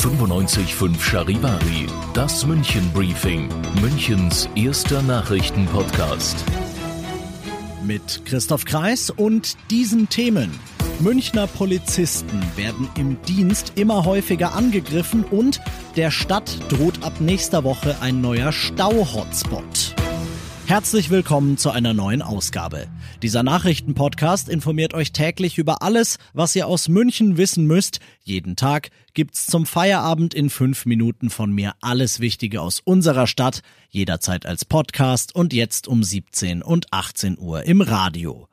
95.5 Charivari, das München Briefing, Münchens erster Nachrichtenpodcast. Mit Christoph Kreis und diesen Themen. Münchner Polizisten werden im Dienst immer häufiger angegriffen und der Stadt droht ab nächster Woche ein neuer Stau-Hotspot. Herzlich willkommen zu einer neuen Ausgabe. Dieser Nachrichtenpodcast informiert euch täglich über alles, was ihr aus München wissen müsst. Jeden Tag gibt's zum Feierabend in fünf Minuten von mir alles Wichtige aus unserer Stadt, jederzeit als Podcast und jetzt um 17 und 18 Uhr im Radio.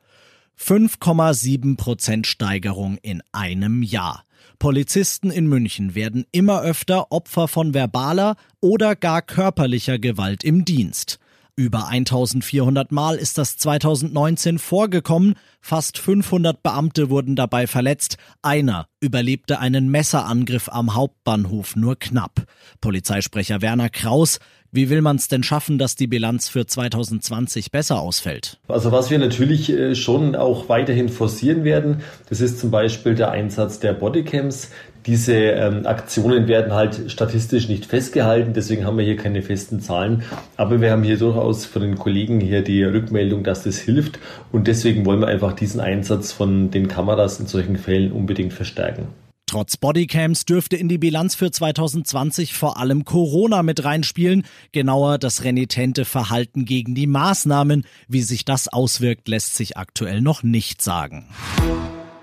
5,7 Prozent Steigerung in einem Jahr. Polizisten in München werden immer öfter Opfer von verbaler oder gar körperlicher Gewalt im Dienst. Über 1400 Mal ist das 2019 vorgekommen, fast 500 Beamte wurden dabei verletzt, einer überlebte einen Messerangriff am Hauptbahnhof nur knapp. Polizeisprecher Werner Kraus, wie will man es denn schaffen, dass die Bilanz für 2020 besser ausfällt? Also was wir natürlich äh, schon auch weiterhin forcieren werden, das ist zum Beispiel der Einsatz der Bodycams. Diese ähm, Aktionen werden halt statistisch nicht festgehalten, deswegen haben wir hier keine festen Zahlen. Aber wir haben hier durchaus von den Kollegen hier die Rückmeldung, dass das hilft. Und deswegen wollen wir einfach diesen Einsatz von den Kameras in solchen Fällen unbedingt verstärken. Trotz Bodycams dürfte in die Bilanz für 2020 vor allem Corona mit reinspielen, genauer das renitente Verhalten gegen die Maßnahmen. Wie sich das auswirkt, lässt sich aktuell noch nicht sagen.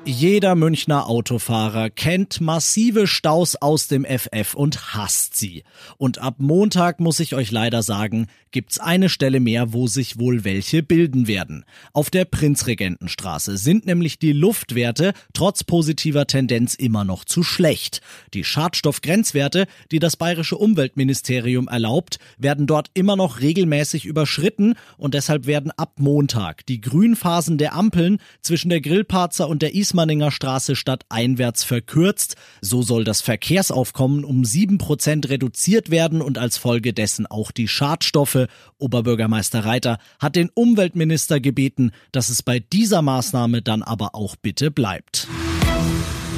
Jeder Münchner Autofahrer kennt massive Staus aus dem FF und hasst sie. Und ab Montag muss ich euch leider sagen, gibt's eine Stelle mehr, wo sich wohl welche bilden werden. Auf der Prinzregentenstraße sind nämlich die Luftwerte trotz positiver Tendenz immer noch zu schlecht. Die Schadstoffgrenzwerte, die das bayerische Umweltministerium erlaubt, werden dort immer noch regelmäßig überschritten und deshalb werden ab Montag die Grünphasen der Ampeln zwischen der Grillparzer und der Ismaning Ismaninger Straße stadteinwärts verkürzt. So soll das Verkehrsaufkommen um sieben Prozent reduziert werden und als Folge dessen auch die Schadstoffe. Oberbürgermeister Reiter hat den Umweltminister gebeten, dass es bei dieser Maßnahme dann aber auch bitte bleibt.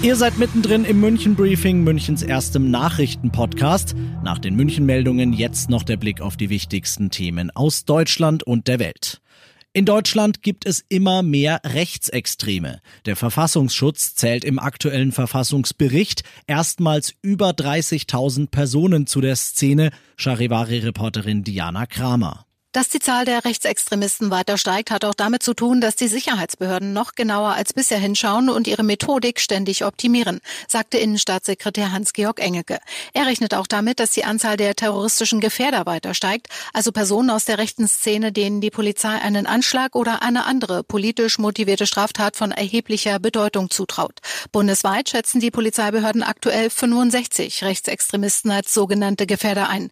Ihr seid mittendrin im München Briefing, Münchens erstem Nachrichtenpodcast. Nach den München Meldungen jetzt noch der Blick auf die wichtigsten Themen aus Deutschland und der Welt. In Deutschland gibt es immer mehr Rechtsextreme. Der Verfassungsschutz zählt im aktuellen Verfassungsbericht erstmals über 30.000 Personen zu der Szene, Charivari-Reporterin Diana Kramer. Dass die Zahl der Rechtsextremisten weiter steigt, hat auch damit zu tun, dass die Sicherheitsbehörden noch genauer als bisher hinschauen und ihre Methodik ständig optimieren, sagte Innenstaatssekretär Hans-Georg Engeke. Er rechnet auch damit, dass die Anzahl der terroristischen Gefährder weiter steigt, also Personen aus der rechten Szene, denen die Polizei einen Anschlag oder eine andere politisch motivierte Straftat von erheblicher Bedeutung zutraut. Bundesweit schätzen die Polizeibehörden aktuell 65 Rechtsextremisten als sogenannte Gefährder ein.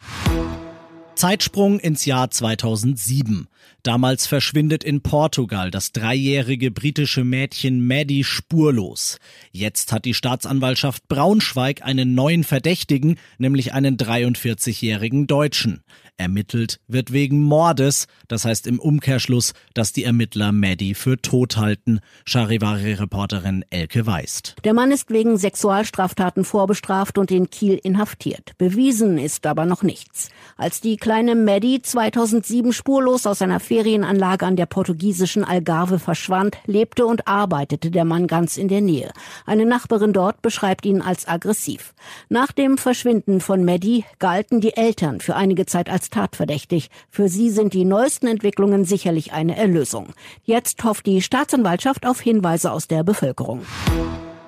Zeitsprung ins Jahr 2007. Damals verschwindet in Portugal das dreijährige britische Mädchen Maddie spurlos. Jetzt hat die Staatsanwaltschaft Braunschweig einen neuen Verdächtigen, nämlich einen 43-jährigen Deutschen. Ermittelt wird wegen Mordes, das heißt im Umkehrschluss, dass die Ermittler Maddie für tot halten. Charivari-Reporterin Elke Weist. Der Mann ist wegen Sexualstraftaten vorbestraft und in Kiel inhaftiert. Bewiesen ist aber noch nichts. Als die kleine Maddie 2007 spurlos aus einer Ferienanlage an der portugiesischen Algarve verschwand, lebte und arbeitete der Mann ganz in der Nähe. Eine Nachbarin dort beschreibt ihn als aggressiv. Nach dem Verschwinden von Maddie galten die Eltern für einige Zeit als tatverdächtig. Für sie sind die neuesten Entwicklungen sicherlich eine Erlösung. Jetzt hofft die Staatsanwaltschaft auf Hinweise aus der Bevölkerung.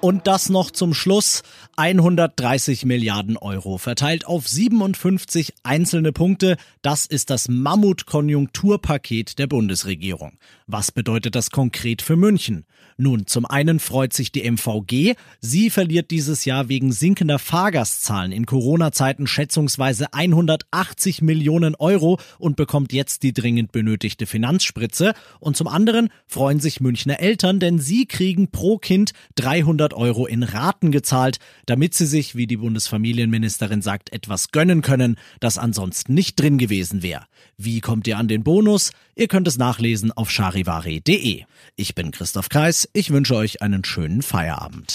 Und das noch zum Schluss. 130 Milliarden Euro verteilt auf 57 einzelne Punkte. Das ist das Mammut-Konjunkturpaket der Bundesregierung. Was bedeutet das konkret für München? Nun, zum einen freut sich die MVG. Sie verliert dieses Jahr wegen sinkender Fahrgastzahlen in Corona-Zeiten schätzungsweise 180 Millionen Euro und bekommt jetzt die dringend benötigte Finanzspritze. Und zum anderen freuen sich Münchner Eltern, denn sie kriegen pro Kind 300 Euro in Raten gezahlt, damit sie sich, wie die Bundesfamilienministerin sagt, etwas gönnen können, das ansonsten nicht drin gewesen wäre. Wie kommt ihr an den Bonus? Ihr könnt es nachlesen auf charivari.de. Ich bin Christoph Kreis. Ich wünsche euch einen schönen Feierabend.